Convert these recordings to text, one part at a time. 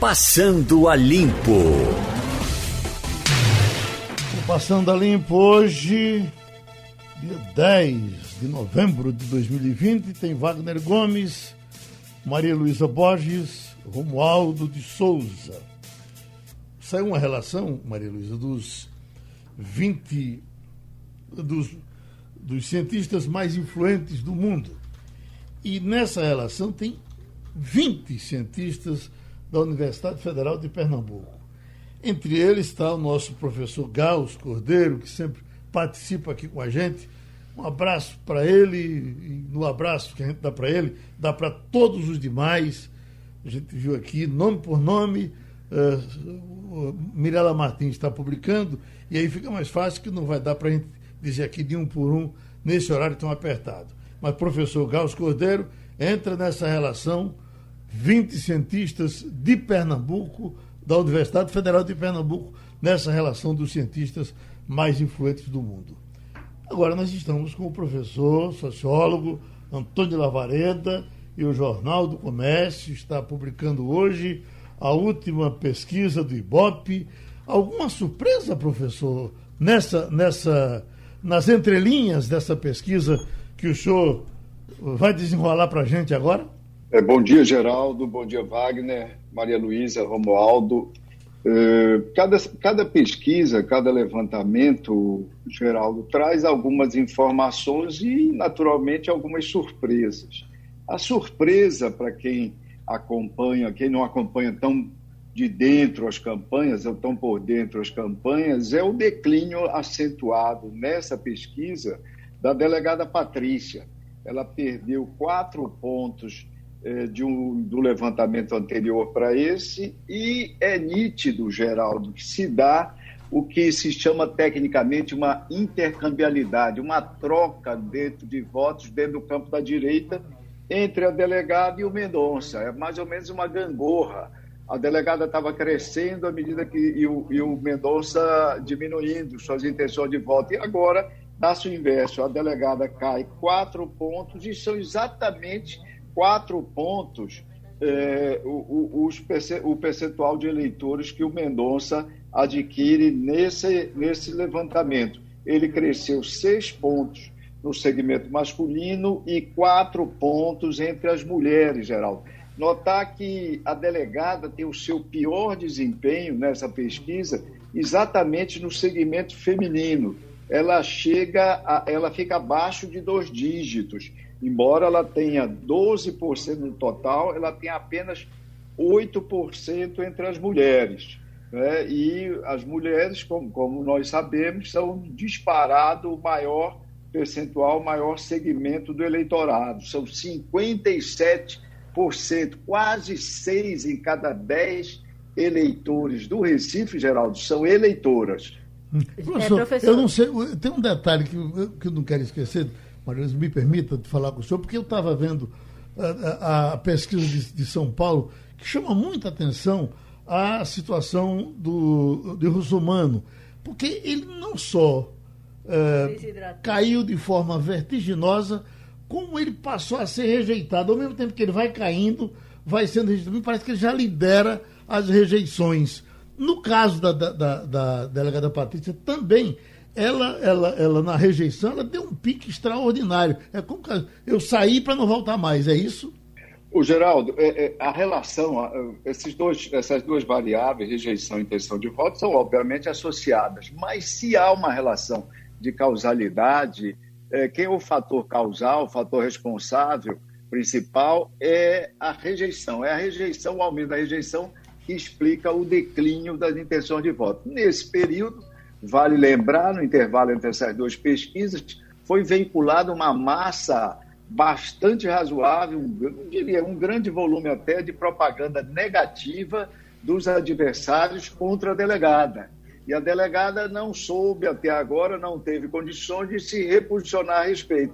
Passando a Limpo. Passando a Limpo hoje, dia 10 de novembro de 2020, tem Wagner Gomes, Maria Luísa Borges, Romualdo de Souza. Saiu uma relação, Maria Luísa, dos 20 dos, dos cientistas mais influentes do mundo. E nessa relação tem 20 cientistas da Universidade Federal de Pernambuco. Entre eles está o nosso professor Gauss Cordeiro, que sempre participa aqui com a gente. Um abraço para ele, e no abraço que a gente dá para ele, dá para todos os demais. A gente viu aqui, nome por nome, uh, Mirela Martins está publicando, e aí fica mais fácil que não vai dar para a gente dizer aqui de um por um nesse horário tão apertado. Mas professor Gauss Cordeiro entra nessa relação 20 cientistas de Pernambuco, da Universidade Federal de Pernambuco, nessa relação dos cientistas mais influentes do mundo. Agora nós estamos com o professor, sociólogo Antônio Lavareda e o Jornal do Comércio está publicando hoje a última pesquisa do IBOP. Alguma surpresa, professor, nessa, nessa, nas entrelinhas dessa pesquisa que o senhor vai desenrolar para a gente agora? É, bom dia, Geraldo. Bom dia, Wagner, Maria Luísa, Romualdo. É, cada, cada pesquisa, cada levantamento, Geraldo, traz algumas informações e, naturalmente, algumas surpresas. A surpresa para quem acompanha, quem não acompanha tão de dentro as campanhas, ou tão por dentro as campanhas, é o declínio acentuado nessa pesquisa da delegada Patrícia. Ela perdeu quatro pontos de um, do levantamento anterior para esse, e é nítido, Geraldo, que se dá o que se chama tecnicamente uma intercambialidade, uma troca dentro de votos dentro do campo da direita entre a delegada e o Mendonça. É mais ou menos uma gangorra. A delegada estava crescendo à medida que e o, e o Mendonça diminuindo suas intenções de voto. E agora dá-se o inverso. A delegada cai quatro pontos e são exatamente quatro pontos é, o, o, os, o percentual de eleitores que o Mendonça adquire nesse, nesse levantamento. Ele cresceu seis pontos no segmento masculino e quatro pontos entre as mulheres, Geraldo. Notar que a delegada tem o seu pior desempenho nessa pesquisa exatamente no segmento feminino. Ela chega, a, ela fica abaixo de dois dígitos. Embora ela tenha 12% no total, ela tem apenas 8% entre as mulheres. Né? E as mulheres, como, como nós sabemos, são disparado o maior percentual, o maior segmento do eleitorado. São 57%, quase 6 em cada 10 eleitores do Recife, Geraldo, são eleitoras. Hum. Professor, é, professor, eu não sei, tem um detalhe que, que eu não quero esquecer Me permita falar com o senhor, porque eu estava vendo a, a, a pesquisa de, de, São Paulo, que chama muita atenção a situação do, de Russomano, porque ele não só é, caiu de forma vertiginosa, como ele passou a ser rejeitado. Ao mesmo tempo que ele vai caindo, vai sendo rejeitado, me parece que ele já lidera as rejeições. No caso da, da, da, da delegada Patrícia, também ela, ela, ela na rejeição, ela deu um pique extraordinário. É como eu saí para não voltar mais, é isso? O Geraldo, é, é, a relação, esses dois, essas duas variáveis, rejeição e intenção de voto, são obviamente associadas. Mas se há uma relação de causalidade, é, quem é o fator causal, o fator responsável principal é a rejeição. É a rejeição, o aumento da rejeição que explica o declínio das intenções de voto. Nesse período, Vale lembrar, no intervalo entre essas duas pesquisas, foi veiculada uma massa bastante razoável, eu diria um grande volume até de propaganda negativa dos adversários contra a delegada. E a delegada não soube até agora, não teve condições de se reposicionar a respeito.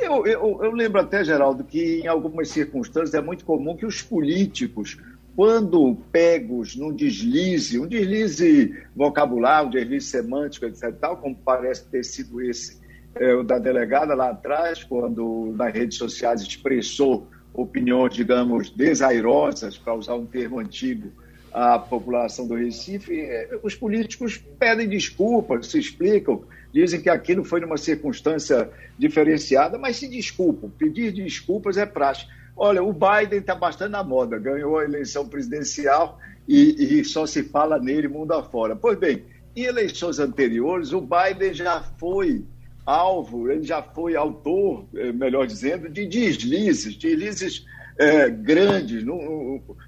Eu, eu, eu lembro até, Geraldo, que em algumas circunstâncias é muito comum que os políticos quando pegos num deslize, um deslize vocabular, um deslize semântico, etc., tal, como parece ter sido esse é, o da delegada lá atrás, quando nas redes sociais expressou opiniões, digamos, desairosas, para usar um termo antigo, à população do Recife, é, os políticos pedem desculpas, se explicam, dizem que aquilo foi numa circunstância diferenciada, mas se desculpam. Pedir desculpas é prática. Olha, o Biden está bastante na moda, ganhou a eleição presidencial e, e só se fala nele mundo afora. Pois bem, em eleições anteriores, o Biden já foi alvo, ele já foi autor, eh, melhor dizendo, de deslizes, deslizes é, grandes.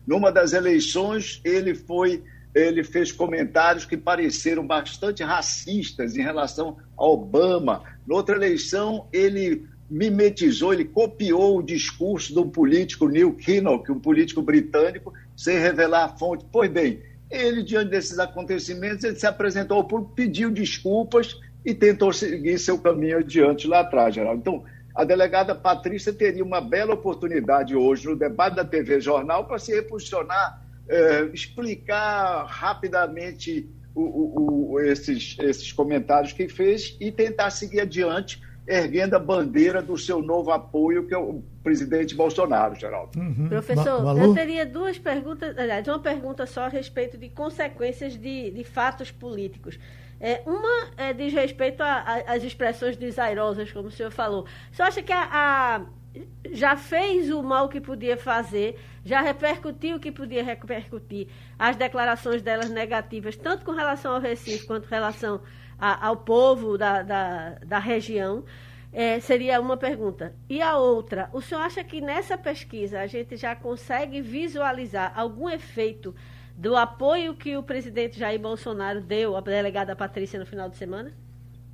Numa das eleições, ele foi, ele fez comentários que pareceram bastante racistas em relação a Obama. Noutra eleição, ele mimetizou, ele copiou o discurso de um político, Neil Kinnock, um político britânico, sem revelar a fonte. Pois bem, ele, diante desses acontecimentos, ele se apresentou ao público, pediu desculpas e tentou seguir seu caminho adiante lá atrás, Geraldo. Então, a delegada Patrícia teria uma bela oportunidade hoje no debate da TV Jornal para se reposicionar, eh, explicar rapidamente o, o, o, esses, esses comentários que fez e tentar seguir adiante, erguendo a bandeira do seu novo apoio, que é o presidente Bolsonaro, Geraldo. Uhum. Professor, Ma eu teria duas perguntas, aliás, uma pergunta só a respeito de consequências de, de fatos políticos. É, uma é, diz respeito às expressões desairosas, como o senhor falou. Você acha que a, a, já fez o mal que podia fazer, já repercutiu o que podia repercutir, as declarações delas negativas, tanto com relação ao Recife quanto com relação a, ao povo da, da, da região? É, seria uma pergunta. E a outra, o senhor acha que nessa pesquisa a gente já consegue visualizar algum efeito do apoio que o presidente Jair Bolsonaro deu à delegada Patrícia no final de semana?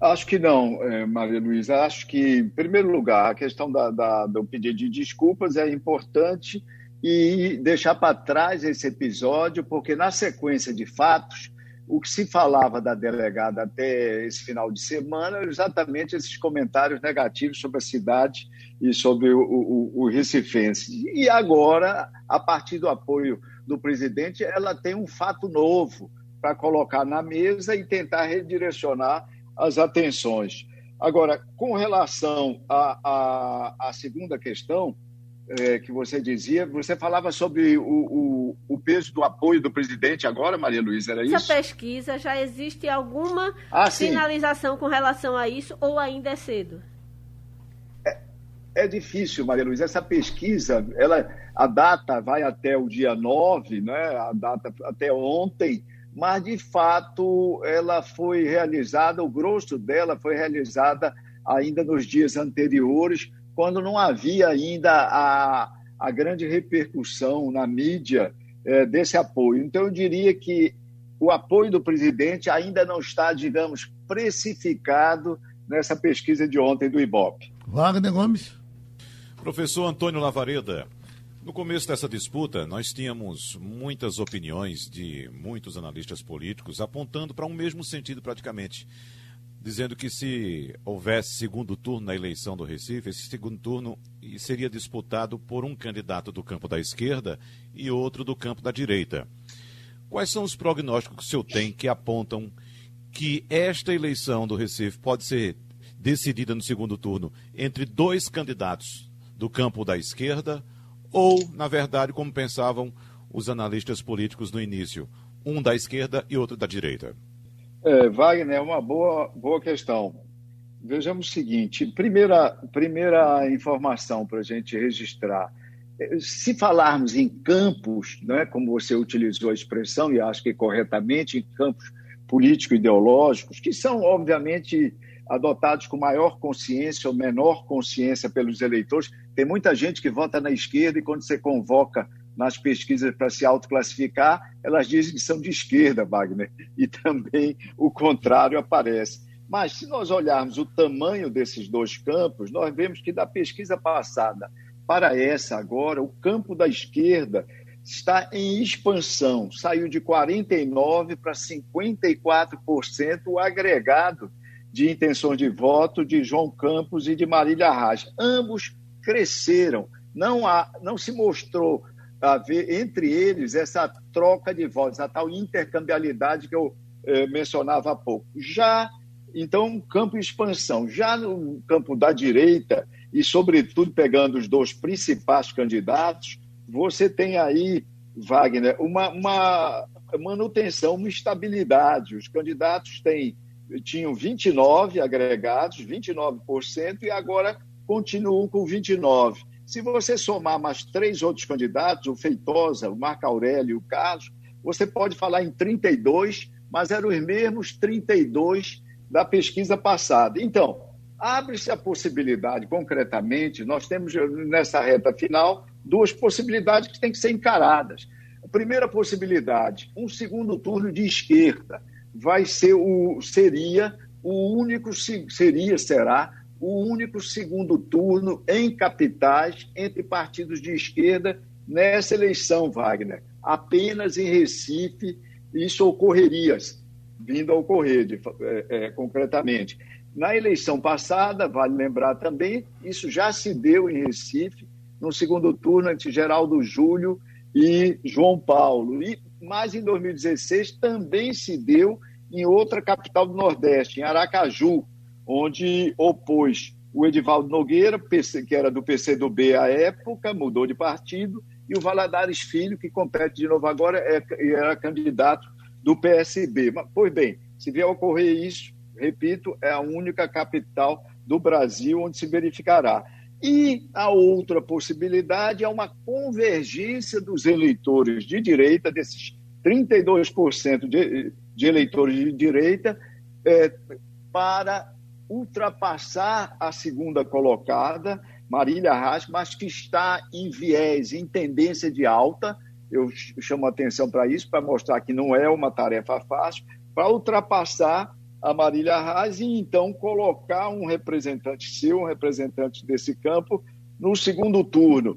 Acho que não, eh, Maria Luísa. Acho que, em primeiro lugar, a questão da, da, do pedido de desculpas é importante e deixar para trás esse episódio, porque na sequência de fatos, o que se falava da delegada até esse final de semana era exatamente esses comentários negativos sobre a cidade e sobre o, o, o Recifense. E agora, a partir do apoio do presidente, ela tem um fato novo para colocar na mesa e tentar redirecionar as atenções. Agora, com relação à, segunda questão é, que você dizia, você falava sobre o, o, o, peso do apoio do presidente agora, Maria Luísa, era isso? Essa pesquisa, já existe alguma ah, sinalização com relação a isso ou ainda é cedo? É difícil, Maria Luísa. Essa pesquisa, ela, a data vai até o dia 9, né? a data até ontem, mas de fato ela foi realizada, o grosso dela foi realizada ainda nos dias anteriores, quando não havia ainda a, a grande repercussão na mídia é, desse apoio. Então, eu diria que o apoio do presidente ainda não está, digamos, precificado nessa pesquisa de ontem do IBOP. Wagner Gomes. Professor Antônio Lavareda, no começo dessa disputa, nós tínhamos muitas opiniões de muitos analistas políticos apontando para um mesmo sentido praticamente, dizendo que se houvesse segundo turno na eleição do Recife, esse segundo turno seria disputado por um candidato do campo da esquerda e outro do campo da direita. Quais são os prognósticos que o senhor tem que apontam que esta eleição do Recife pode ser decidida no segundo turno entre dois candidatos do campo da esquerda, ou, na verdade, como pensavam os analistas políticos no início, um da esquerda e outro da direita? É, Wagner, é uma boa, boa questão. Vejamos o seguinte: primeira, primeira informação para a gente registrar. É, se falarmos em campos, né, como você utilizou a expressão, e acho que corretamente, em campos político-ideológicos, que são, obviamente, adotados com maior consciência ou menor consciência pelos eleitores. Tem muita gente que vota na esquerda e quando você convoca nas pesquisas para se autoclassificar, elas dizem que são de esquerda, Wagner, e também o contrário aparece. Mas se nós olharmos o tamanho desses dois campos, nós vemos que da pesquisa passada para essa agora, o campo da esquerda está em expansão, saiu de 49% para 54% o agregado de intenções de voto de João Campos e de Marília Arraes. Ambos cresceram. Não, há, não se mostrou haver entre eles essa troca de votos, a tal intercambialidade que eu eh, mencionava há pouco. Já, então, campo de expansão. Já no campo da direita, e sobretudo pegando os dois principais candidatos, você tem aí Wagner, uma, uma manutenção, uma estabilidade. Os candidatos têm, tinham 29 agregados, 29%, e agora continuam com 29%. Se você somar mais três outros candidatos, o Feitosa, o Marco Aurélio e o Carlos, você pode falar em 32, mas eram os mesmos 32 da pesquisa passada. Então, abre-se a possibilidade, concretamente, nós temos nessa reta final duas possibilidades que têm que ser encaradas. A primeira possibilidade, um segundo turno de esquerda, vai ser o seria o único seria será o único segundo turno em capitais entre partidos de esquerda nessa eleição, Wagner. Apenas em Recife isso ocorreria, vindo a ocorrer de, é, é, concretamente. Na eleição passada, vale lembrar também, isso já se deu em Recife, no segundo turno entre Geraldo Júlio e João Paulo. E, mas em 2016 também se deu em outra capital do Nordeste, em Aracaju, onde opôs o Edivaldo Nogueira, que era do PCdoB à época, mudou de partido, e o Valadares Filho, que compete de novo agora, é, era candidato do PSB. Mas, pois bem, se vier a ocorrer isso, repito, é a única capital do Brasil onde se verificará. E a outra possibilidade é uma convergência dos eleitores de direita, desses 32% de, de eleitores de direita, é, para ultrapassar a segunda colocada, Marília Reis, mas que está em viés, em tendência de alta. Eu chamo atenção para isso, para mostrar que não é uma tarefa fácil, para ultrapassar a Marília Reis e então colocar um representante seu, um representante desse campo, no segundo turno.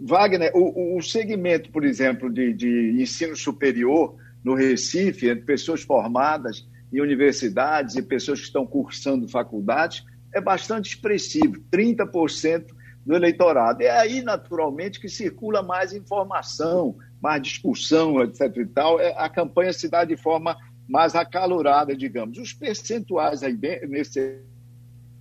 Wagner, o, o segmento, por exemplo, de, de ensino superior no Recife, entre pessoas formadas em universidades e pessoas que estão cursando faculdades, é bastante expressivo, 30% do eleitorado. É aí, naturalmente, que circula mais informação, mais discussão, etc. e tal. É, a campanha se dá de forma mais acalorada, digamos. Os percentuais aí nesse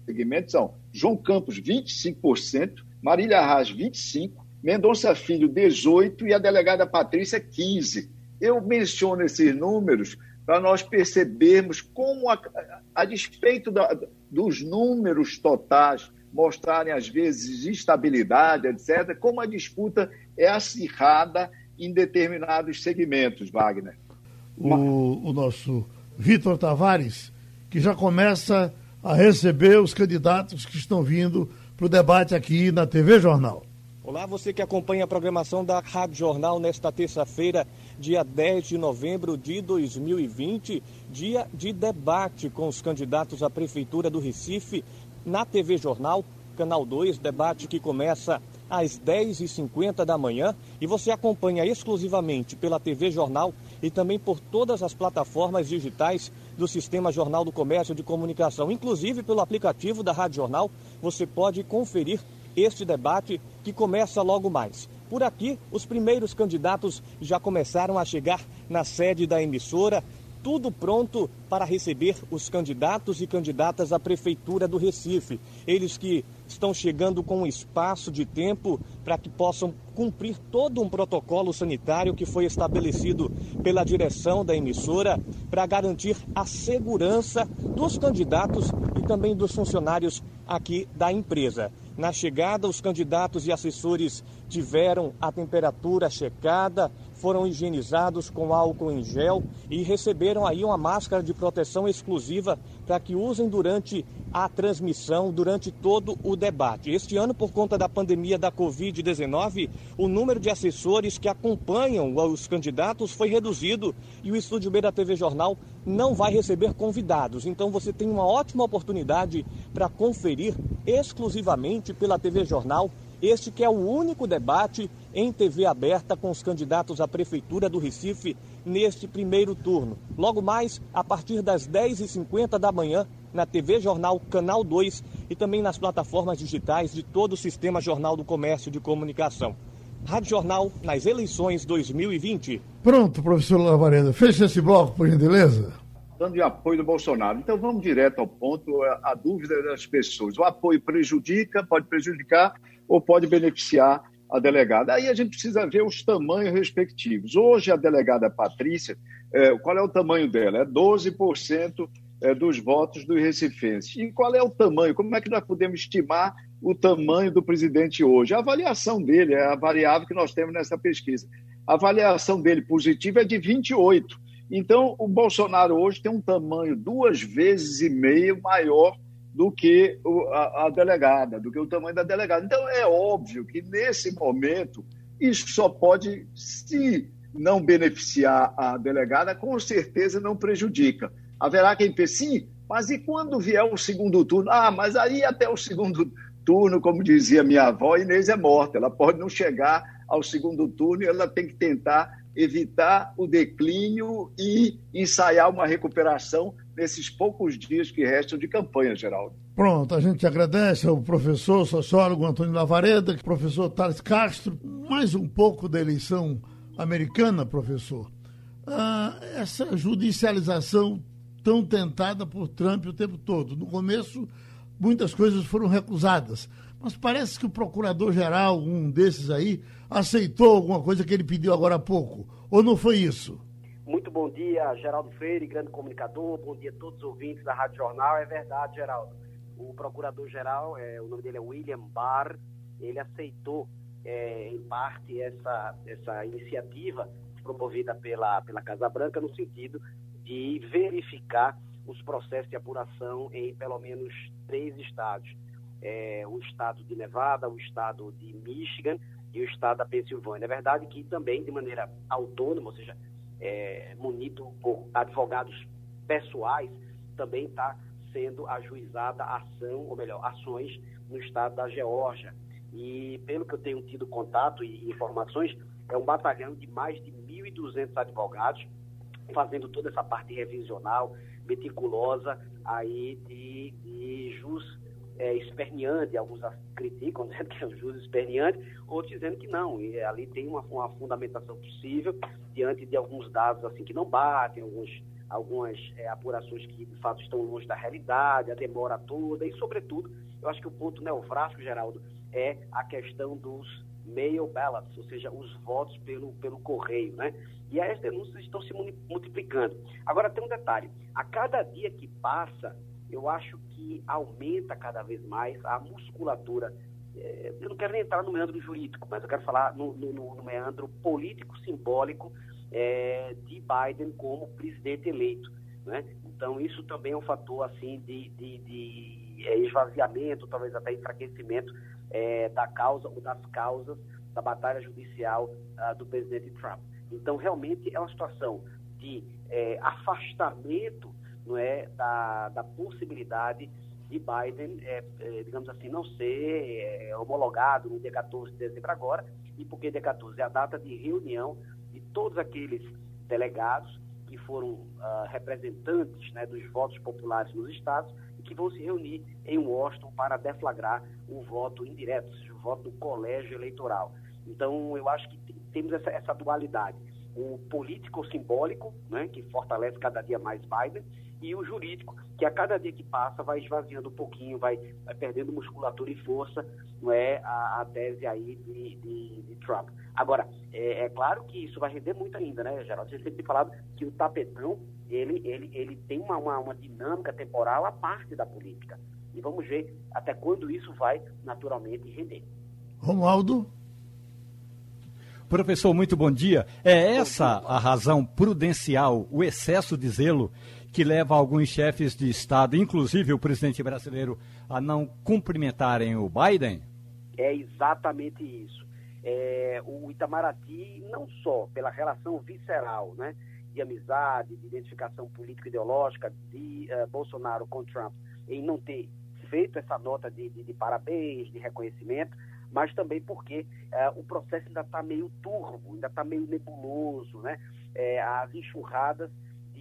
segmento são João Campos, 25%, Marília Arras, 25%, Mendonça Filho, 18% e a delegada Patrícia, 15%. Eu menciono esses números para nós percebermos como, a, a despeito da, dos números totais mostrarem, às vezes, instabilidade, etc., como a disputa é acirrada em determinados segmentos, Wagner o, o nosso Vitor Tavares, que já começa a receber os candidatos que estão vindo para o debate aqui na TV Jornal. Olá, você que acompanha a programação da Rádio Jornal nesta terça-feira, dia 10 de novembro de 2020, dia de debate com os candidatos à Prefeitura do Recife na TV Jornal, Canal 2, debate que começa às 10h50 da manhã. E você acompanha exclusivamente pela TV Jornal e também por todas as plataformas digitais do Sistema Jornal do Comércio de Comunicação, inclusive pelo aplicativo da Rádio Jornal, você pode conferir este debate que começa logo mais. Por aqui, os primeiros candidatos já começaram a chegar na sede da emissora, tudo pronto para receber os candidatos e candidatas à Prefeitura do Recife. Eles que estão chegando com um espaço de tempo para que possam cumprir todo um protocolo sanitário que foi estabelecido pela direção da emissora para garantir a segurança dos candidatos e também dos funcionários aqui da empresa. Na chegada, os candidatos e assessores tiveram a temperatura checada, foram higienizados com álcool em gel e receberam aí uma máscara de proteção exclusiva para que usem durante a transmissão, durante todo o debate. Este ano, por conta da pandemia da Covid-19, o número de assessores que acompanham os candidatos foi reduzido e o Estúdio B da TV Jornal não vai receber convidados. Então você tem uma ótima oportunidade para conferir exclusivamente pela TV Jornal este que é o único debate em TV aberta com os candidatos à Prefeitura do Recife neste primeiro turno. Logo mais, a partir das 10h50 da manhã, na TV Jornal Canal 2 e também nas plataformas digitais de todo o Sistema Jornal do Comércio de Comunicação. Rádio Jornal nas eleições 2020. Pronto, professor Lavareda. Fecha esse bloco, por gentileza dando de apoio do Bolsonaro. Então vamos direto ao ponto, a dúvida das pessoas. O apoio prejudica, pode prejudicar ou pode beneficiar a delegada. Aí a gente precisa ver os tamanhos respectivos. Hoje, a delegada Patrícia, é, qual é o tamanho dela? É 12% é, dos votos dos recifenses. E qual é o tamanho? Como é que nós podemos estimar o tamanho do presidente hoje? A avaliação dele é a variável que nós temos nessa pesquisa. A avaliação dele positiva é de 28. Então, o Bolsonaro hoje tem um tamanho duas vezes e meio maior do que a, a, delegada, do que o tamanho da delegada. Então, é óbvio que, nesse momento, isso só pode, se não beneficiar a delegada, com certeza não prejudica. Haverá quem pense, sim, mas e quando vier o segundo turno? Ah, mas aí até o segundo turno, como dizia minha avó, Inês é morta. Ela pode não chegar ao segundo turno e ela tem que tentar evitar o declínio e ensaiar uma recuperação nesses poucos dias que restam de campanha, Geraldo. Pronto, a gente agradece ao professor sociólogo Antônio Lavareda, professor Thales Castro, mais um pouco da eleição americana, professor. Ah, essa judicialização tão tentada por Trump o tempo todo. No começo, muitas coisas foram recusadas, mas parece que o procurador-geral, um desses aí, aceitou alguma coisa que ele pediu agora há pouco. Ou não foi isso? Muito bom dia, Geraldo Freire, grande comunicador. Bom dia a todos os ouvintes da Rádio Jornal. É verdade, Geraldo. O procurador-geral, é, o nome dele é William Barr, ele aceitou, é, em parte, essa, essa iniciativa promovida pela, pela Casa Branca, no sentido de verificar os processos de apuração em pelo menos três estados. É, o estado de Nevada, o estado de Michigan e o estado da Pensilvânia. É verdade que também de maneira autônoma, ou seja, é, munido por advogados pessoais, também está sendo ajuizada ação, ou melhor, ações no estado da Geórgia. E pelo que eu tenho tido contato e informações, é um batalhão de mais de 1.200 advogados fazendo toda essa parte revisional, meticulosa aí de, de jus é, esperneante, alguns criticam dizendo que é um jus esperneante, outros dizendo que não, e ali tem uma, uma fundamentação possível diante de alguns dados assim que não batem, alguns, algumas é, apurações que de fato estão longe da realidade, a demora toda, e sobretudo, eu acho que o ponto neofrástico, Geraldo, é a questão dos mail ballots, ou seja, os votos pelo, pelo correio, né? E as denúncias estão se multiplicando. Agora tem um detalhe, a cada dia que passa, eu acho que aumenta cada vez mais a musculatura. É, eu não quero nem entrar no meandro jurídico, mas eu quero falar no, no, no meandro político-simbólico é, de Biden como presidente eleito. Né? Então, isso também é um fator assim de, de, de é, esvaziamento, talvez até enfraquecimento é, da causa ou das causas da batalha judicial uh, do presidente Trump. Então, realmente é uma situação de é, afastamento não é, da, da possibilidade de Biden, é, é, digamos assim, não ser é, homologado no dia 14 de dezembro agora, e porque dia 14 é a data de reunião de todos aqueles delegados que foram uh, representantes né, dos votos populares nos estados e que vão se reunir em Washington para deflagrar o voto indireto, o voto do colégio eleitoral. Então, eu acho que temos essa, essa dualidade. O político-simbólico, né, que fortalece cada dia mais Biden, e o jurídico, que a cada dia que passa vai esvaziando um pouquinho, vai, vai perdendo musculatura e força, não é a, a tese aí de, de, de Trump. Agora, é, é, claro que isso vai render muito ainda, né, Geraldo? Você sempre tem falado que o tapetão, ele, ele, ele tem uma, uma, uma dinâmica temporal à parte da política. E vamos ver até quando isso vai naturalmente render. Romualdo? Professor, muito bom dia. É essa a razão prudencial, o excesso de zelo que leva alguns chefes de Estado, inclusive o presidente brasileiro, a não cumprimentarem o Biden? É exatamente isso. É, o Itamaraty, não só pela relação visceral, né, de amizade, de identificação político-ideológica de uh, Bolsonaro com Trump, em não ter feito essa nota de, de, de parabéns, de reconhecimento, mas também porque uh, o processo ainda está meio turvo, ainda está meio nebuloso, né? É, as enxurradas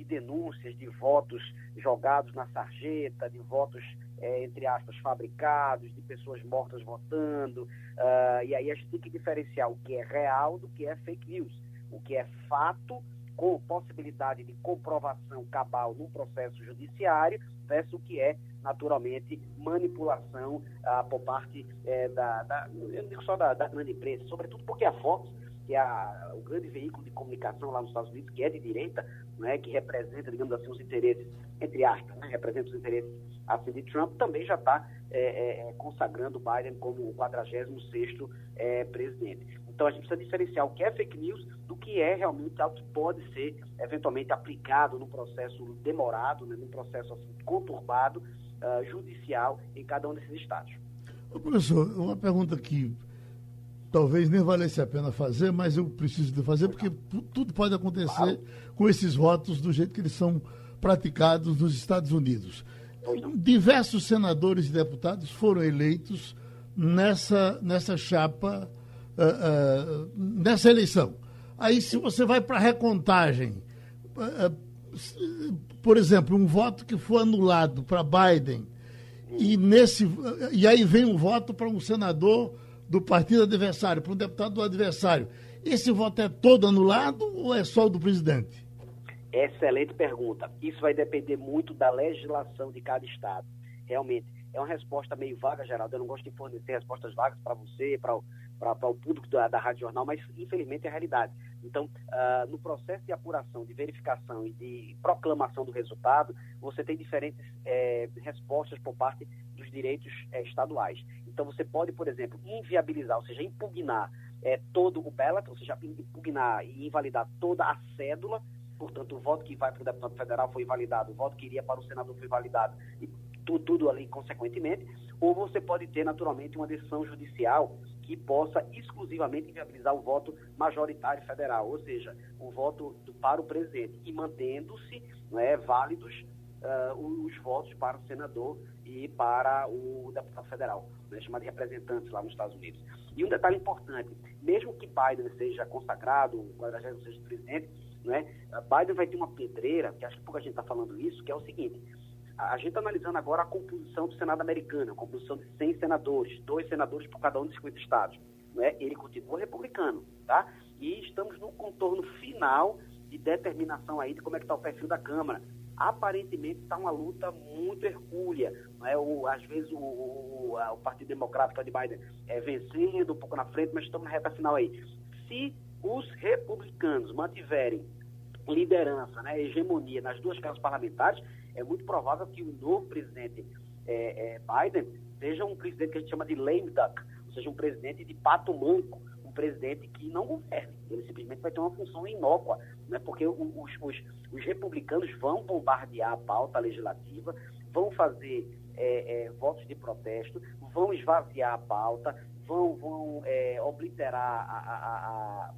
de denúncias de votos jogados na sarjeta, de votos, é, entre aspas, fabricados, de pessoas mortas votando, uh, e aí a gente tem que diferenciar o que é real do que é fake news, o que é fato com possibilidade de comprovação cabal num processo judiciário, versus o que é, naturalmente, manipulação ah, por parte é, da, da, eu digo só da, da grande imprensa, sobretudo porque a Fox que é a, o grande veículo de comunicação lá nos Estados Unidos, que é de direita, né, que representa, digamos assim, os interesses, entre aspas, né, representa os interesses assim, de Trump, também já está é, é, é, consagrando Biden como o 46º é, presidente. Então a gente precisa diferenciar o que é fake news do que é realmente algo que pode ser eventualmente aplicado num processo demorado, né, num processo assim, conturbado, uh, judicial em cada um desses estados. Professor, uma pergunta que talvez nem valesse a pena fazer, mas eu preciso de fazer porque tudo pode acontecer com esses votos do jeito que eles são praticados nos Estados Unidos. Diversos senadores e deputados foram eleitos nessa, nessa chapa, uh, uh, nessa eleição. Aí, se você vai para a recontagem, uh, por exemplo, um voto que foi anulado para Biden, e, nesse, e aí vem um voto para um senador do partido adversário para um deputado do adversário, esse voto é todo anulado ou é só o do presidente? Excelente pergunta. Isso vai depender muito da legislação de cada estado. Realmente, é uma resposta meio vaga, Geraldo. Eu não gosto de fornecer respostas vagas para você, para o, público da, da Rádio Jornal, mas infelizmente é a realidade. Então, uh, no processo de apuração, de verificação e de proclamação do resultado, você tem diferentes é, respostas por parte direitos é, estaduais. Então, você pode, por exemplo, inviabilizar, ou seja, impugnar é, todo o ballot, ou seja, impugnar e invalidar toda a cédula, portanto, o voto que vai para o deputado federal foi invalidado, o voto que iria para o senador foi invalidado, e tudo, tudo ali consequentemente, ou você pode ter, naturalmente, uma decisão judicial que possa exclusivamente inviabilizar o voto majoritário federal, ou seja, o voto do, para o presidente, e mantendo-se é, válidos uh, os votos para o senador e para o deputado federal, né, chamado de representantes lá nos Estados Unidos. E um detalhe importante, mesmo que Biden seja consagrado, o 46 presidente, né, Biden vai ter uma pedreira, que acho que pouca gente está falando isso, que é o seguinte, a gente está analisando agora a composição do Senado americano, a composição de 100 senadores, dois senadores por cada um dos 50 estados. Né? Ele continua republicano, tá? E estamos no contorno final de determinação aí de como é que está o perfil da Câmara. Aparentemente está uma luta muito hercúlea. Né? O, às vezes o, o, o Partido Democrático de Biden é vencendo um pouco na frente, mas estamos na reta final aí. Se os republicanos mantiverem liderança, né, hegemonia nas duas casas parlamentares, é muito provável que o novo presidente é, é, Biden seja um presidente que a gente chama de lame duck, ou seja, um presidente de pato manco, um presidente que não governe. Ele simplesmente vai ter uma função inócua, né? porque os, os, os republicanos vão bombardear a pauta legislativa, vão fazer é, é, votos de protesto, vão esvaziar a pauta, vão, vão é, obliterar a, a, a,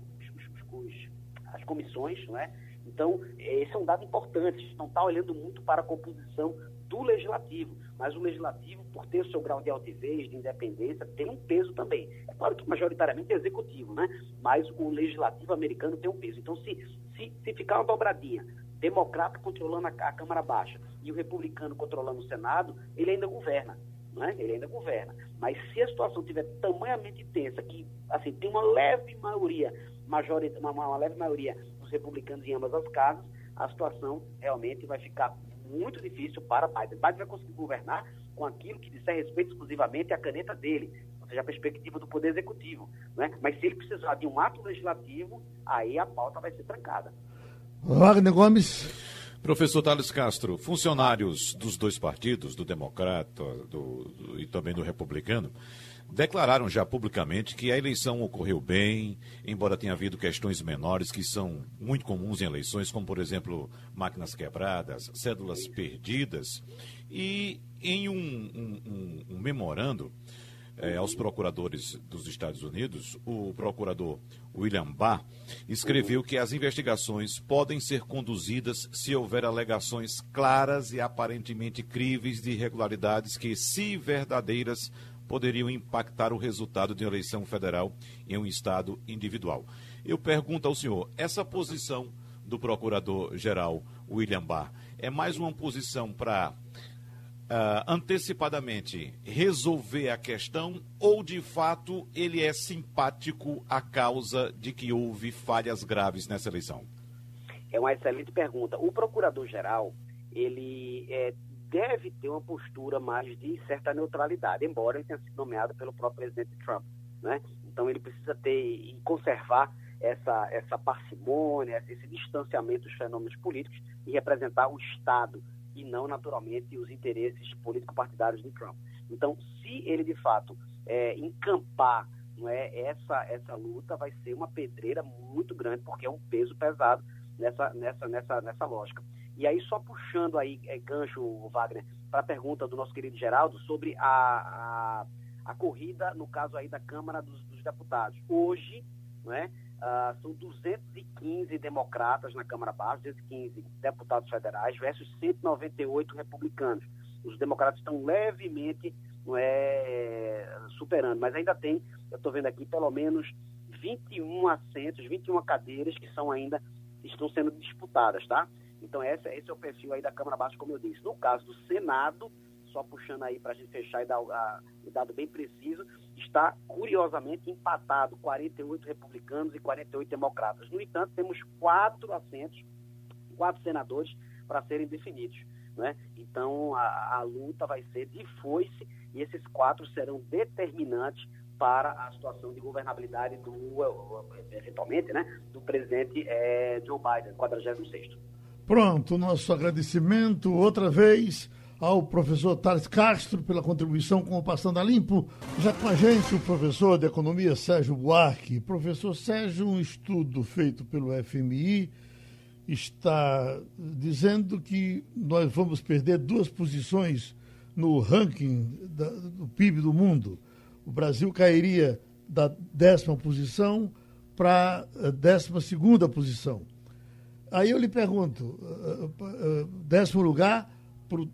os, as comissões, é? Então, esse é um dado importante. Não está olhando muito para a composição do legislativo, mas o legislativo, por ter o seu grau de altivez, de independência, tem um peso também. É claro que majoritariamente é executivo, né? mas o legislativo americano tem um peso. Então, se, se, se ficar uma dobradinha, democrata controlando a, a Câmara Baixa e o republicano controlando o Senado, ele ainda governa. Né? Ele ainda governa. Mas se a situação tiver tamanhamente tensa, que assim, tem uma leve maioria, majorita, uma, uma leve maioria republicanos em ambas as casas, a situação realmente vai ficar muito difícil para Biden. Biden vai conseguir governar com aquilo que disser respeito exclusivamente à caneta dele, seja, a perspectiva do poder executivo. Né? Mas se ele precisar de um ato legislativo, aí a pauta vai ser trancada. Wagner Gomes. Professor Thales Castro, funcionários dos dois partidos, do Democrata do, do, e também do Republicano, declararam já publicamente que a eleição ocorreu bem, embora tenha havido questões menores que são muito comuns em eleições, como, por exemplo, máquinas quebradas, cédulas perdidas. E em um, um, um, um memorando eh, aos procuradores dos Estados Unidos, o procurador William Barr escreveu que as investigações podem ser conduzidas se houver alegações claras e aparentemente críveis de irregularidades que, se verdadeiras, poderiam impactar o resultado de uma eleição federal em um estado individual. Eu pergunto ao senhor, essa posição do procurador-geral William Barr é mais uma posição para uh, antecipadamente resolver a questão ou de fato ele é simpático à causa de que houve falhas graves nessa eleição? É uma excelente pergunta. O procurador-geral, ele é, deve ter uma postura mais de certa neutralidade, embora ele tenha sido nomeado pelo próprio presidente Trump. Né? Então ele precisa ter e conservar essa, essa parcimônia, esse distanciamento dos fenômenos políticos e representar o Estado e não, naturalmente, os interesses político-partidários de Trump. Então, se ele, de fato, é, encampar não é, essa, essa luta, vai ser uma pedreira muito grande, porque é um peso pesado nessa, nessa, nessa, nessa lógica. E aí, só puxando aí, é, gancho, Wagner, para a pergunta do nosso querido Geraldo sobre a, a, a, corrida, no caso aí da Câmara dos, dos Deputados. Hoje, não é, Uh, são 215 democratas na Câmara Baixa, 215 deputados federais versus 198 republicanos. Os democratas estão levemente não é, superando, mas ainda tem, eu estou vendo aqui, pelo menos 21 assentos, 21 cadeiras que são ainda, estão sendo disputadas, tá? Então esse, esse é o perfil aí da Câmara Baixa, como eu disse. No caso do Senado, só puxando aí para a gente fechar e dar o dado bem preciso, está curiosamente empatado 48 republicanos e 48 democratas. No entanto, temos quatro assentos, quatro senadores para serem definidos. Né? Então, a, a luta vai ser de foice e esses quatro serão determinantes para a situação de governabilidade do, eventualmente, né, do presidente é, Joe Biden, 46º. Pronto, nosso agradecimento outra vez ao professor Thales Castro pela contribuição com o Passando a Limpo. Já com a gente o professor de Economia Sérgio Buarque. Professor Sérgio, um estudo feito pelo FMI está dizendo que nós vamos perder duas posições no ranking da, do PIB do mundo. O Brasil cairia da décima posição para a décima segunda posição. Aí eu lhe pergunto, eh, eh, décimo lugar para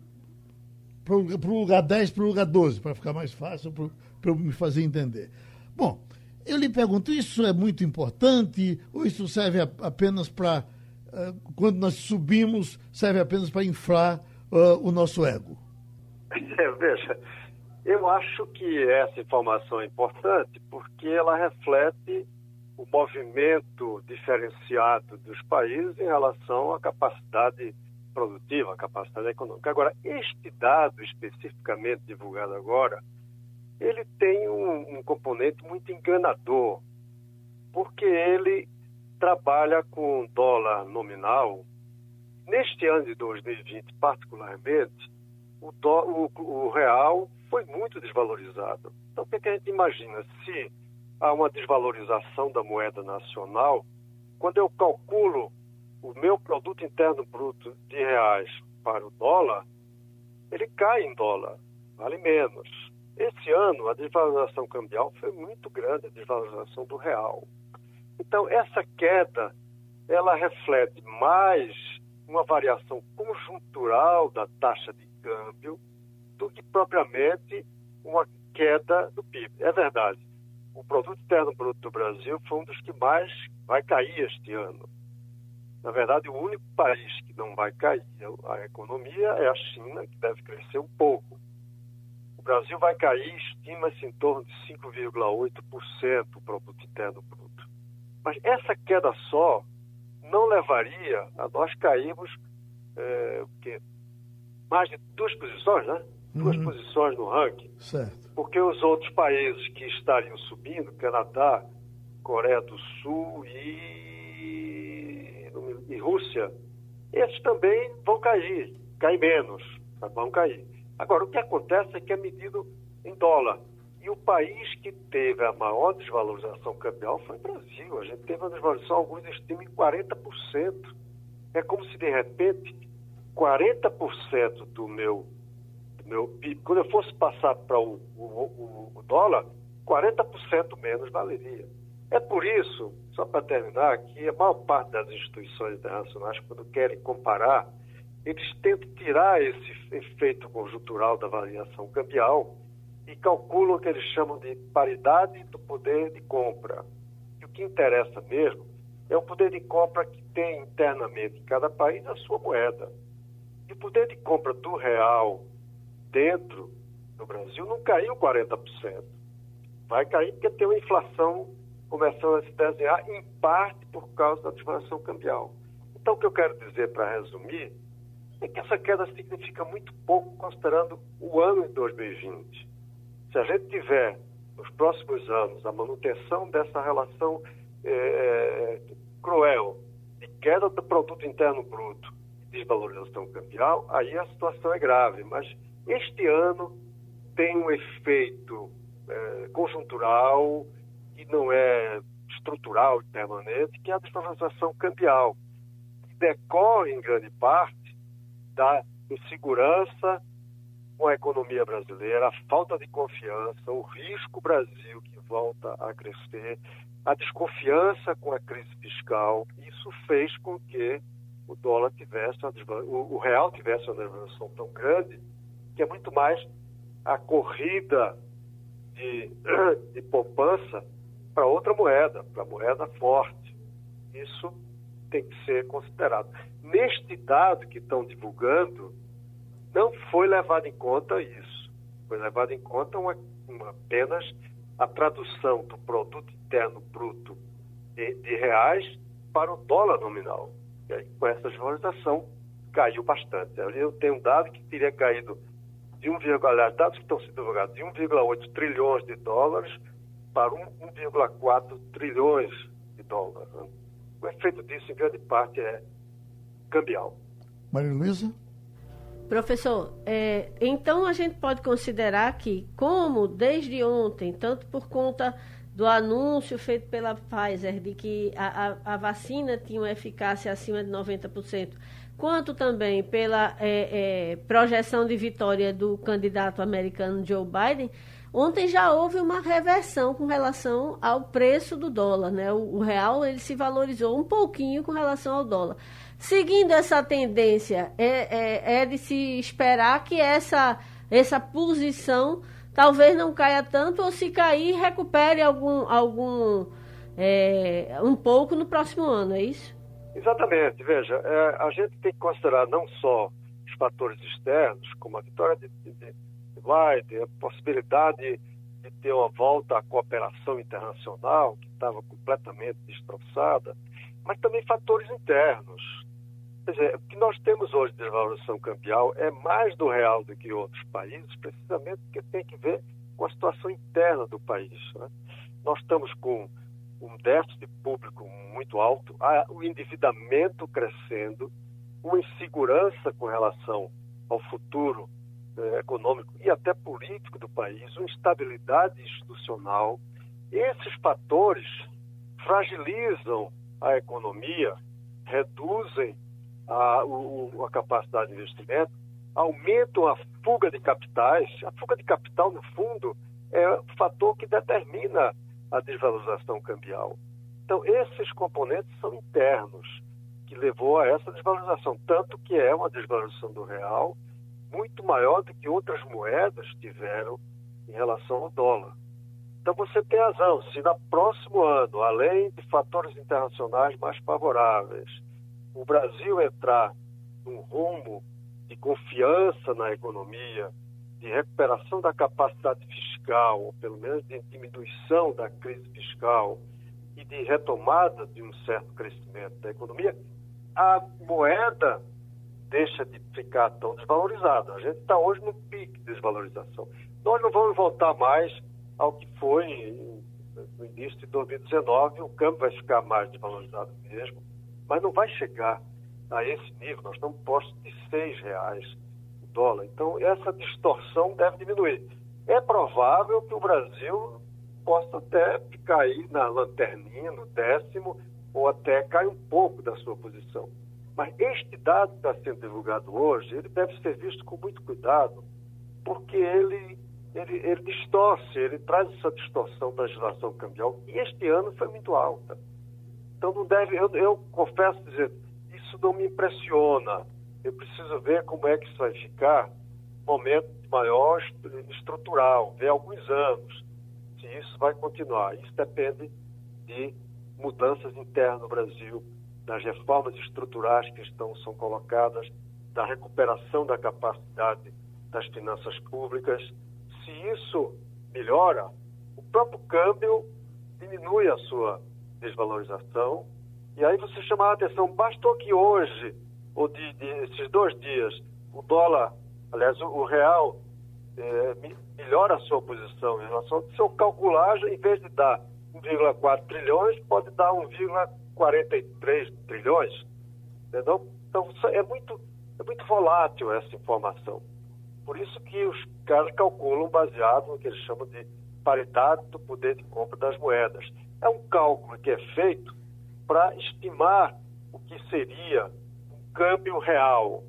para o lugar 10 para o lugar 12, para ficar mais fácil para eu me fazer entender. Bom, eu lhe pergunto, isso é muito importante ou isso serve apenas para, uh, quando nós subimos, serve apenas para inflar uh, o nosso ego? É, veja, eu acho que essa informação é importante porque ela reflete o movimento diferenciado dos países em relação à capacidade produtiva, capacidade econômica. Agora, este dado especificamente divulgado agora, ele tem um, um componente muito enganador, porque ele trabalha com dólar nominal. Neste ano de 2020, particularmente, o, o, o real foi muito desvalorizado. Então, o é que a gente imagina? Se há uma desvalorização da moeda nacional, quando eu calculo o meu produto interno bruto de reais para o dólar, ele cai em dólar, vale menos. Esse ano, a desvalorização cambial foi muito grande, a desvalorização do real. Então, essa queda, ela reflete mais uma variação conjuntural da taxa de câmbio do que propriamente uma queda do PIB. É verdade, o produto interno bruto do Brasil foi um dos que mais vai cair este ano na verdade, o único país que não vai cair a economia é a China, que deve crescer um pouco. O Brasil vai cair, estima-se, em torno de 5,8% o produto interno bruto. Mas essa queda só não levaria a nós cairmos é, mais de duas posições, né? Duas uhum. posições no ranking. Certo. Porque os outros países que estariam subindo, Canadá, Coreia do Sul e e Rússia, esses também vão cair, cair menos, mas vão cair. Agora, o que acontece é que é medido em dólar. E o país que teve a maior desvalorização cambial foi o Brasil. A gente teve uma desvalorização, alguns estimam, em 40%. É como se, de repente, 40% do meu, do meu PIB, quando eu fosse passar para o, o, o dólar, 40% menos valeria. É por isso, só para terminar, que a maior parte das instituições internacionais, quando querem comparar, eles tentam tirar esse efeito conjuntural da variação cambial e calculam o que eles chamam de paridade do poder de compra. E o que interessa mesmo é o poder de compra que tem internamente em cada país a sua moeda. E o poder de compra do real dentro do Brasil não caiu 40%. Vai cair porque tem uma inflação começando a se desenhar, em parte por causa da desvalorização cambial. Então, o que eu quero dizer, para resumir, é que essa queda significa muito pouco considerando o ano de 2020. Se a gente tiver, nos próximos anos, a manutenção dessa relação é, cruel de queda do produto interno bruto e desvalorização cambial, aí a situação é grave. Mas este ano tem um efeito é, conjuntural que não é estrutural e permanente, que é a desvalorização cambial, que decorre em grande parte da insegurança com a economia brasileira, a falta de confiança, o risco Brasil que volta a crescer, a desconfiança com a crise fiscal. Isso fez com que o dólar tivesse, o, real tivesse uma devaluação tão grande que é muito mais a corrida de, de poupança para outra moeda, para moeda forte. Isso tem que ser considerado. Neste dado que estão divulgando, não foi levado em conta isso. Foi levado em conta uma, uma, apenas a tradução do produto interno bruto de, de, reais para o dólar nominal. E aí, com essa desvalorização, caiu bastante. Eu tenho um dado que teria caído de 1, aliás, dados que estão sendo divulgados, de 1,8 trilhões de dólares para 1,4 trilhões de dólares. O efeito disso, em grande parte, é cambial. Maria Luísa? Professor, é, então a gente pode considerar que, como desde ontem, tanto por conta do anúncio feito pela Pfizer de que a, a, a vacina tinha uma eficácia acima de 90%, quanto também pela é, é, projeção de vitória do candidato americano Joe Biden, ontem já houve uma reversão com relação ao preço do dólar. Né? O, o real ele se valorizou um pouquinho com relação ao dólar. Seguindo essa tendência, é, é, é de se esperar que essa, essa posição talvez não caia tanto, ou se cair, recupere algum, algum é, um pouco no próximo ano, é isso? Exatamente. Veja, é, a gente tem que considerar não só os fatores externos, como a vitória de, de, de Biden, a possibilidade de ter uma volta à cooperação internacional, que estava completamente destroçada, mas também fatores internos. Quer dizer, o que nós temos hoje de desvalorização cambial é mais do real do que outros países, precisamente porque tem que ver com a situação interna do país. Né? Nós estamos com um déficit público muito alto, o endividamento crescendo, uma insegurança com relação ao futuro eh, econômico e até político do país, uma instabilidade institucional. Esses fatores fragilizam a economia, reduzem a, o, a capacidade de investimento, aumentam a fuga de capitais. A fuga de capital, no fundo, é o fator que determina a desvalorização cambial. Então, esses componentes são internos, que levou a essa desvalorização, tanto que é uma desvalorização do real muito maior do que outras moedas tiveram em relação ao dólar. Então, você tem razão, se no próximo ano, além de fatores internacionais mais favoráveis, o Brasil entrar num rumo de confiança na economia, de recuperação da capacidade fiscal, ou pelo menos de diminuição da crise fiscal e de retomada de um certo crescimento da economia, a moeda deixa de ficar tão desvalorizada. A gente está hoje no pique de desvalorização. Nós não vamos voltar mais ao que foi no início de 2019, o câmbio vai ficar mais desvalorizado mesmo, mas não vai chegar a esse nível. Nós estamos postos de seis reais dólar. Então, essa distorção deve diminuir. É provável que o Brasil possa até cair na lanterninha, no décimo, ou até cair um pouco da sua posição. Mas este dado que está sendo divulgado hoje, ele deve ser visto com muito cuidado, porque ele, ele, ele distorce, ele traz essa distorção da legislação cambial, e este ano foi muito alta. Então não deve, eu, eu confesso dizer, isso não me impressiona eu preciso ver como é que isso vai ficar momento maior estrutural, ver alguns anos, se isso vai continuar. Isso depende de mudanças internas no Brasil, das reformas estruturais que estão, são colocadas, da recuperação da capacidade das finanças públicas. Se isso melhora, o próprio câmbio diminui a sua desvalorização E aí você chamar a atenção, bastou que hoje, ou de, de esses dois dias, o dólar, aliás, o, real, é, melhora a sua posição em relação. Se eu calcular, em vez de dar 1,4 trilhões, pode dar 1,43 trilhões. Entendeu? Então, é muito, é muito volátil essa informação. Por isso que os caras calculam baseado no que eles chamam de paridade do poder de compra das moedas. É um cálculo que é feito para estimar o que seria um câmbio real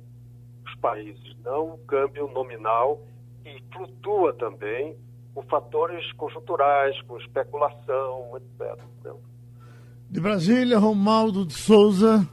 dos países, não um câmbio nominal que flutua também com fatores conjunturais, com especulação, etc. De Brasília, Romaldo de Souza.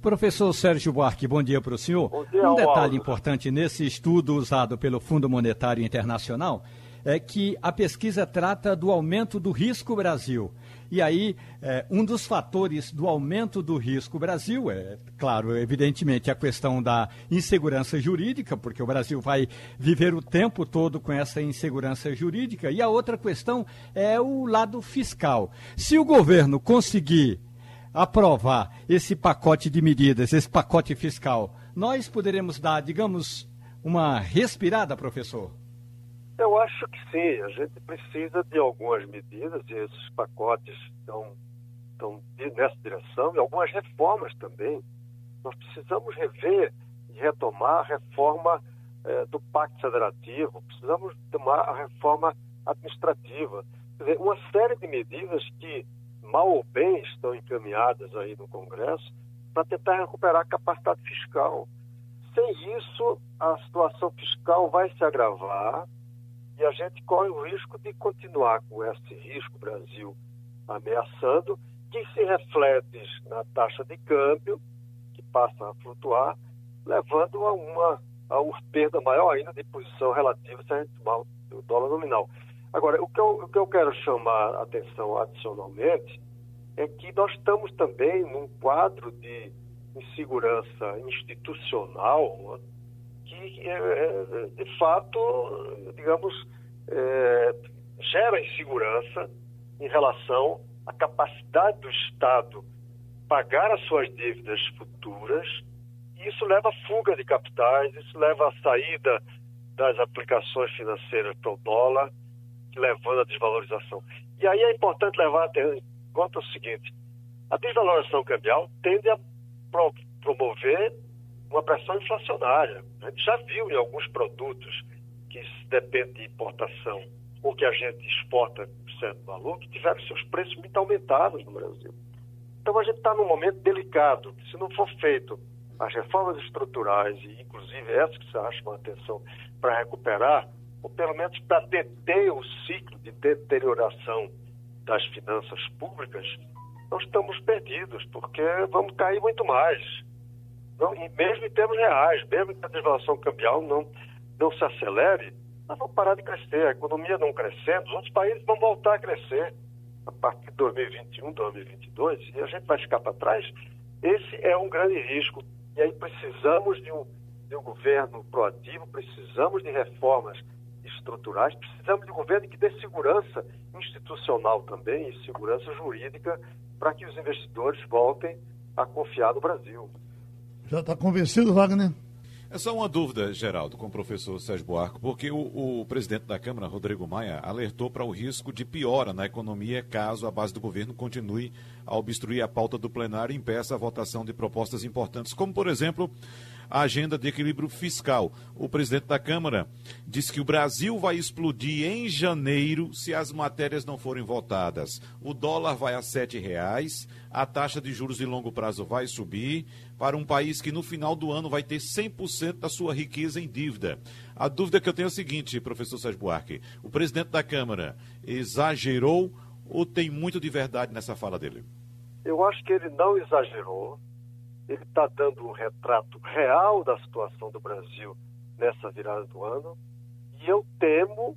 Professor Sérgio Buarque, bom dia para o senhor. Bom dia, um detalhe importante nesse estudo usado pelo Fundo Monetário Internacional é que a pesquisa trata do aumento do risco Brasil. E aí, é, um dos fatores do aumento do risco Brasil é, claro, evidentemente, a questão da insegurança jurídica, porque o Brasil vai viver o tempo todo com essa insegurança jurídica. E a outra questão é o lado fiscal. Se o governo conseguir aprovar esse pacote de medidas, esse pacote fiscal, nós poderemos dar, digamos, uma respirada, professor? Eu acho que sim. A gente precisa de algumas medidas e esses pacotes estão, estão nessa direção e algumas reformas também. Nós precisamos rever e retomar a reforma eh, do Pacto Federativo, precisamos tomar a reforma administrativa. Quer dizer, uma série de medidas que mal ou bem, estão encaminhadas aí no Congresso para tentar recuperar a capacidade fiscal. Sem isso, a situação fiscal vai se agravar e a gente corre o risco de continuar com esse risco Brasil ameaçando, que se reflete na taxa de câmbio, que passa a flutuar, levando a uma, a uma perda maior ainda de posição relativa se a gente tomar o dólar nominal. Agora, o que, eu, o que eu quero chamar a atenção adicionalmente é que nós estamos também num quadro de insegurança institucional que, é, é, de fato, digamos, é, gera insegurança em relação à capacidade do Estado pagar as suas dívidas futuras. E isso leva à fuga de capitais, isso leva à saída das aplicações financeiras para o dólar, levando à desvalorização. E aí é importante levar em conta o seguinte: a desvalorização cambial tende a pro, promover uma pressão inflacionária. A gente já viu em alguns produtos que dependem de importação ou que a gente exporta por certo valor, que tiveram seus preços muito aumentados no Brasil. Então a gente está num momento delicado. Se não for feito as reformas estruturais, e inclusive essas que você chamam a atenção para recuperar ou pelo menos para deter o ciclo de deterioração das finanças públicas, nós estamos perdidos, porque vamos cair muito mais. E mesmo em termos reais, mesmo que a devaluação cambial não, não se acelere, nós vamos parar de crescer. A economia não crescendo, os outros países vão voltar a crescer a partir de 2021, 2022, e a gente vai ficar para trás. Esse é um grande risco. E aí precisamos de um, de um governo proativo, precisamos de reformas estruturais, precisamos de um governo que dê segurança institucional também e segurança jurídica para que os investidores voltem a confiar no Brasil. Já está convencido, Wagner? É só uma dúvida, Geraldo, com o professor Sérgio Buarco, porque o, o presidente da Câmara, Rodrigo Maia, alertou para o risco de piora na economia caso a base do governo continue a obstruir a pauta do plenário e impeça a votação de propostas importantes, como, por exemplo, a agenda de equilíbrio fiscal. O presidente da Câmara disse que o Brasil vai explodir em janeiro se as matérias não forem votadas. O dólar vai a R$ reais, a taxa de juros de longo prazo vai subir para um país que no final do ano vai ter 100% da sua riqueza em dívida. A dúvida que eu tenho é a seguinte, professor Sérgio Buarque: o presidente da Câmara exagerou ou tem muito de verdade nessa fala dele? Eu acho que ele não exagerou ele está dando um retrato real da situação do Brasil nessa virada do ano e eu temo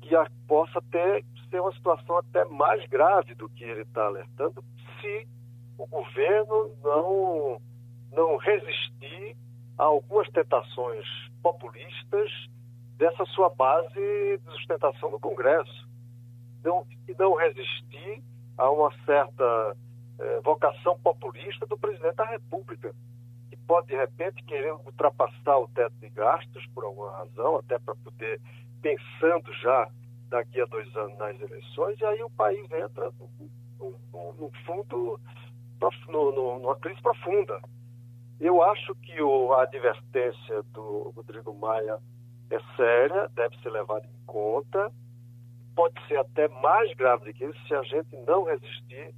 que a, possa ter, ser uma situação até mais grave do que ele está alertando se o governo não, não resistir a algumas tentações populistas dessa sua base de sustentação no Congresso. Não, e não resistir a uma certa é, vocação populista do presidente da República, que pode, de repente, querer ultrapassar o teto de gastos por alguma razão, até para poder, pensando já daqui a dois anos nas eleições, e aí o país entra no, fundo, no, numa crise profunda. Eu acho que o, a advertência do Rodrigo Maia é séria, deve ser levada em conta, pode ser até mais grave do que isso se a gente não resistir.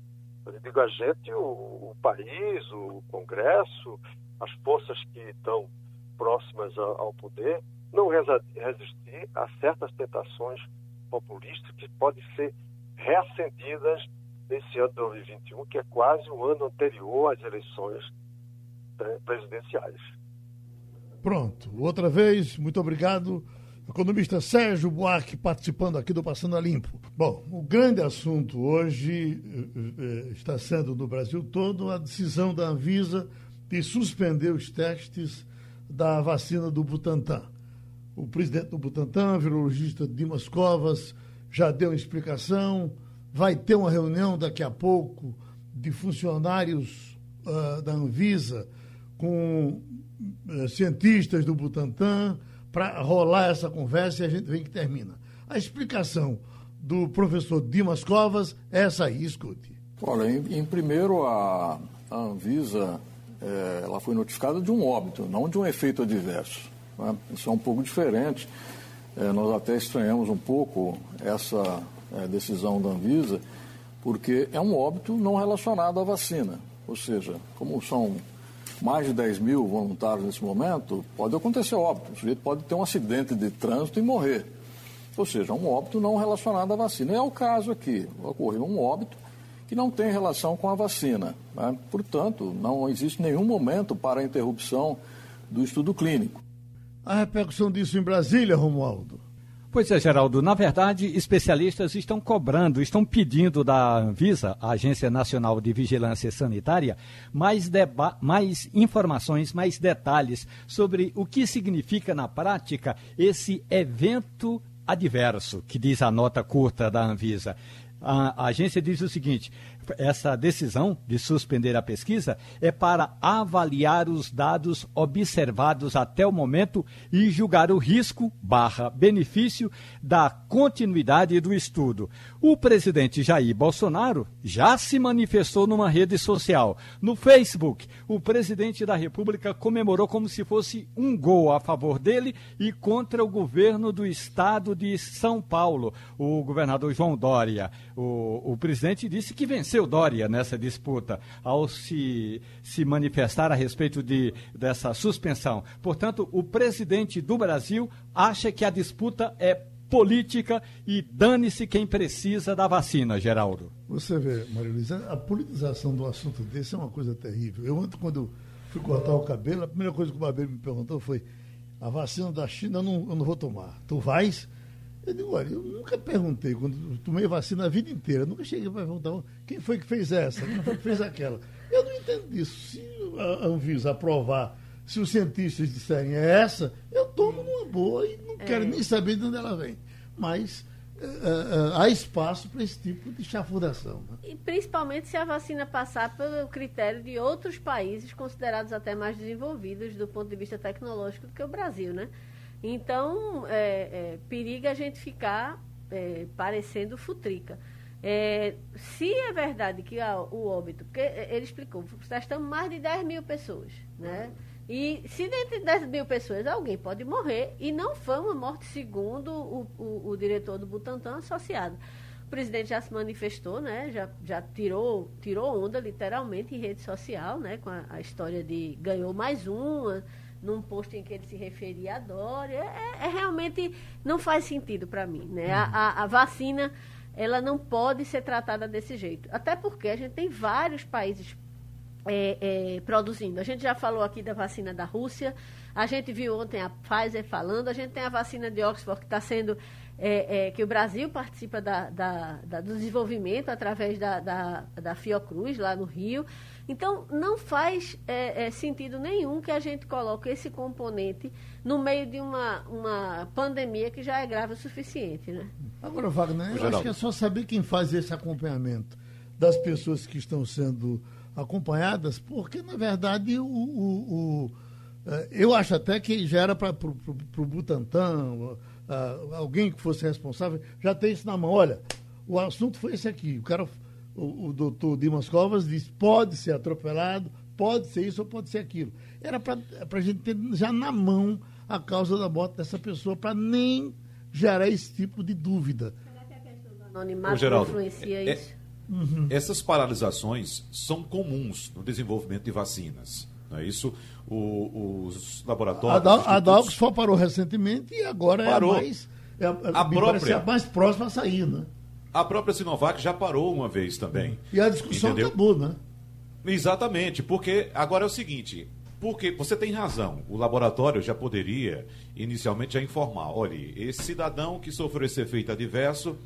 Eu digo a gente, o, o país, o Congresso, as forças que estão próximas ao, poder, não resistir a certas tentações populistas que podem ser reacendidas nesse ano de 2021, que é quase o ano anterior às eleições né, presidenciais. Pronto, outra vez, muito obrigado. Economista Sérgio Buarque participando aqui do Passando a Limpo. Bom, o grande assunto hoje eh, eh, está sendo no Brasil todo a decisão da Anvisa de suspender os testes da vacina do Butantan. O presidente do Butantan, virologista Dimas Covas, já deu uma explicação. Vai ter uma reunião daqui a pouco de funcionários uh, da Anvisa com uh, cientistas do Butantan para rolar essa conversa e a gente vem que termina. A explicação do professor Dimas Covas é essa aí, escute. Olha, em, em primeiro, a, a Anvisa é, ela foi notificada de um óbito, não de um efeito adverso. Né? Isso é um pouco diferente. É, nós até estranhamos um pouco essa é, decisão da Anvisa, porque é um óbito não relacionado à vacina. Ou seja, como são mais de 10 mil voluntários nesse momento, pode acontecer óbito. O sujeito pode ter um acidente de trânsito e morrer. Ou seja, um óbito não relacionado à vacina. E é o caso aqui. Ocorreu um óbito que não tem relação com a vacina. Né? Portanto, não existe nenhum momento para a interrupção do estudo clínico. A repercussão disso em Brasília, Romualdo? Pois é, Geraldo. Na verdade, especialistas estão cobrando, estão pedindo da Anvisa, a Agência Nacional de Vigilância Sanitária, mais, mais informações, mais detalhes sobre o que significa na prática esse evento adverso, que diz a nota curta da Anvisa. A, a agência diz o seguinte: essa decisão de suspender a pesquisa é para avaliar os dados observados até o momento e julgar o risco barra benefício da continuidade do estudo. O presidente Jair Bolsonaro já se manifestou numa rede social. No Facebook, o presidente da República comemorou como se fosse um gol a favor dele e contra o governo do estado de São Paulo, o governador João Dória. O, o presidente disse que venceu venceu Dória nessa disputa ao se, se manifestar a respeito de, dessa suspensão. Portanto, o presidente do Brasil acha que a disputa é política e dane-se quem precisa da vacina, Geraldo. Você vê, Maria Luísa, a politização do assunto desse é uma coisa terrível. Eu ontem, quando fui cortar o cabelo, a primeira coisa que o barbeiro me perguntou foi: a vacina da China eu não, eu não vou tomar. Tu vais? Eu digo, olha, eu nunca perguntei, quando tomei vacina a vida inteira, nunca cheguei para perguntar quem foi que fez essa, quem foi que fez aquela. Eu não entendo disso. Se a Anvisa aprovar, se os cientistas disserem é essa, eu tomo numa boa e não é. quero nem saber de onde ela vem. Mas uh, uh, há espaço para esse tipo de chafudação. Né? E principalmente se a vacina passar pelo critério de outros países considerados até mais desenvolvidos do ponto de vista tecnológico do que o Brasil, né? Então, é, é, periga a gente ficar é, parecendo futrica. É, se é verdade que o óbito, porque ele explicou, estamos mais de 10 mil pessoas, né? E se dentre 10 mil pessoas alguém pode morrer, e não foi uma morte segundo o, o, o diretor do Butantan associado. O presidente já se manifestou, né? Já, já tirou, tirou onda literalmente em rede social, né? Com a, a história de ganhou mais uma num posto em que ele se referia a Dória, é, é realmente não faz sentido para mim. Né? A, a, a, vacina ela não pode ser tratada desse jeito. Até porque a gente tem vários países é, é, produzindo. A gente já falou aqui da vacina da Rússia, a gente viu ontem a Pfizer falando, a gente tem a vacina de Oxford que está sendo é, é, que o Brasil participa da, da, da, do desenvolvimento através da, da, da, Fiocruz, lá no Rio. Então, não faz é, é, sentido nenhum que a gente coloque esse componente no meio de uma, uma pandemia que já é grave o suficiente. Né? Agora, Wagner, eu acho que é só saber quem faz esse acompanhamento. das pessoas que estão sendo acompanhadas, porque, na verdade, o, o, o eh, eu acho até que já era para o Butantan, alguém que fosse responsável, já tem isso na mão. Olha, o assunto foi esse aqui. O cara, o, o doutor Dimas Covas disse, pode ser atropelado, pode ser isso ou pode ser aquilo. Era para a gente ter já na mão a causa da morte dessa pessoa, para nem gerar esse tipo de dúvida. Será que a questão do anonimato Geraldo, influencia é, é isso? Uhum. Essas paralisações são comuns no desenvolvimento de vacinas. Não é isso? O, os laboratórios. A, da, Oxford parou recentemente e agora parou. é a mais. É a, a própria, a mais próxima a sair, né? A própria Sinovac já parou uma vez também. E a discussão entendeu? acabou, né? Exatamente, porque agora é o seguinte, porque você tem razão, o laboratório já poderia inicialmente já informar, olha, esse cidadão que sofreu esse efeito adverso,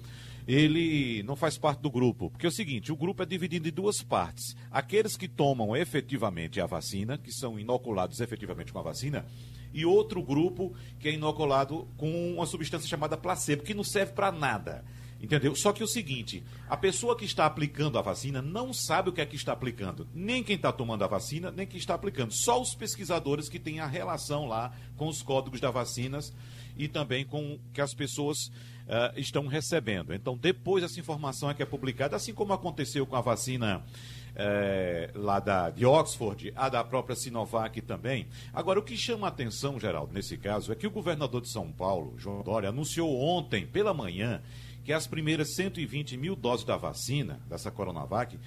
ele não faz parte do grupo. Porque é o seguinte, o grupo é dividido em duas partes. Aqueles que tomam efetivamente a vacina, que são inoculados efetivamente com a vacina, e outro grupo que é inoculado com uma substância chamada placebo, que não serve para nada. Entendeu? Só que o seguinte, a pessoa que está aplicando a vacina não sabe o que é que está aplicando. Nem quem está tomando a vacina, nem quem está aplicando. Só os pesquisadores que têm a relação lá com os códigos das vacinas e também com que as pessoas uh, estão recebendo. Então, depois essa informação é que é publicada, assim como aconteceu com a vacina é, lá da, de Oxford, a da própria Sinovac também. Agora, o que chama a atenção, Geraldo, nesse caso, é que o governador de São Paulo, João Dória, anunciou ontem, pela manhã, que as primeiras 120 mil doses da vacina, dessa Coronavac,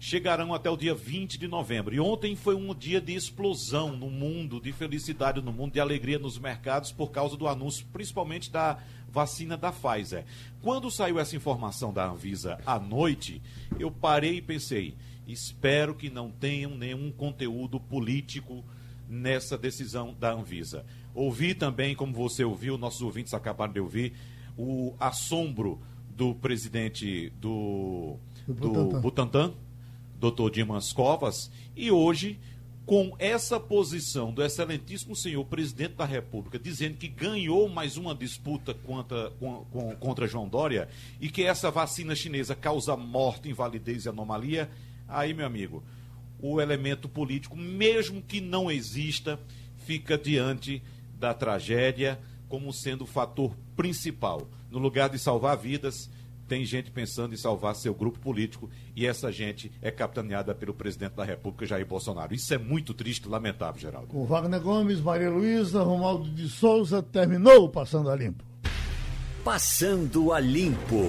chegarão até o dia 20 de novembro. E ontem foi um dia de explosão no mundo, de felicidade no mundo, de alegria nos mercados por causa do anúncio, principalmente da vacina da Pfizer. Quando saiu essa informação da Anvisa à noite, eu parei e pensei: espero que não tenham nenhum conteúdo político nessa decisão da Anvisa. Ouvi também, como você ouviu, nossos ouvintes acabaram de ouvir, o assombro do presidente do, do, Butantan, doutor Dimas Covas, e hoje, com essa posição do excelentíssimo senhor presidente da República, dizendo que ganhou mais uma disputa contra, contra João Dória e que essa vacina chinesa causa morte, invalidez e anomalia, aí, meu amigo, o elemento político, mesmo que não exista, fica diante da tragédia como sendo o fator principal. No lugar de salvar vidas, tem gente pensando em salvar seu grupo político e essa gente é capitaneada pelo presidente da República, Jair Bolsonaro. Isso é muito triste e lamentável, Geraldo. O Wagner Gomes, Maria Luísa, Romualdo de Souza terminou Passando a Limpo. Passando a Limpo.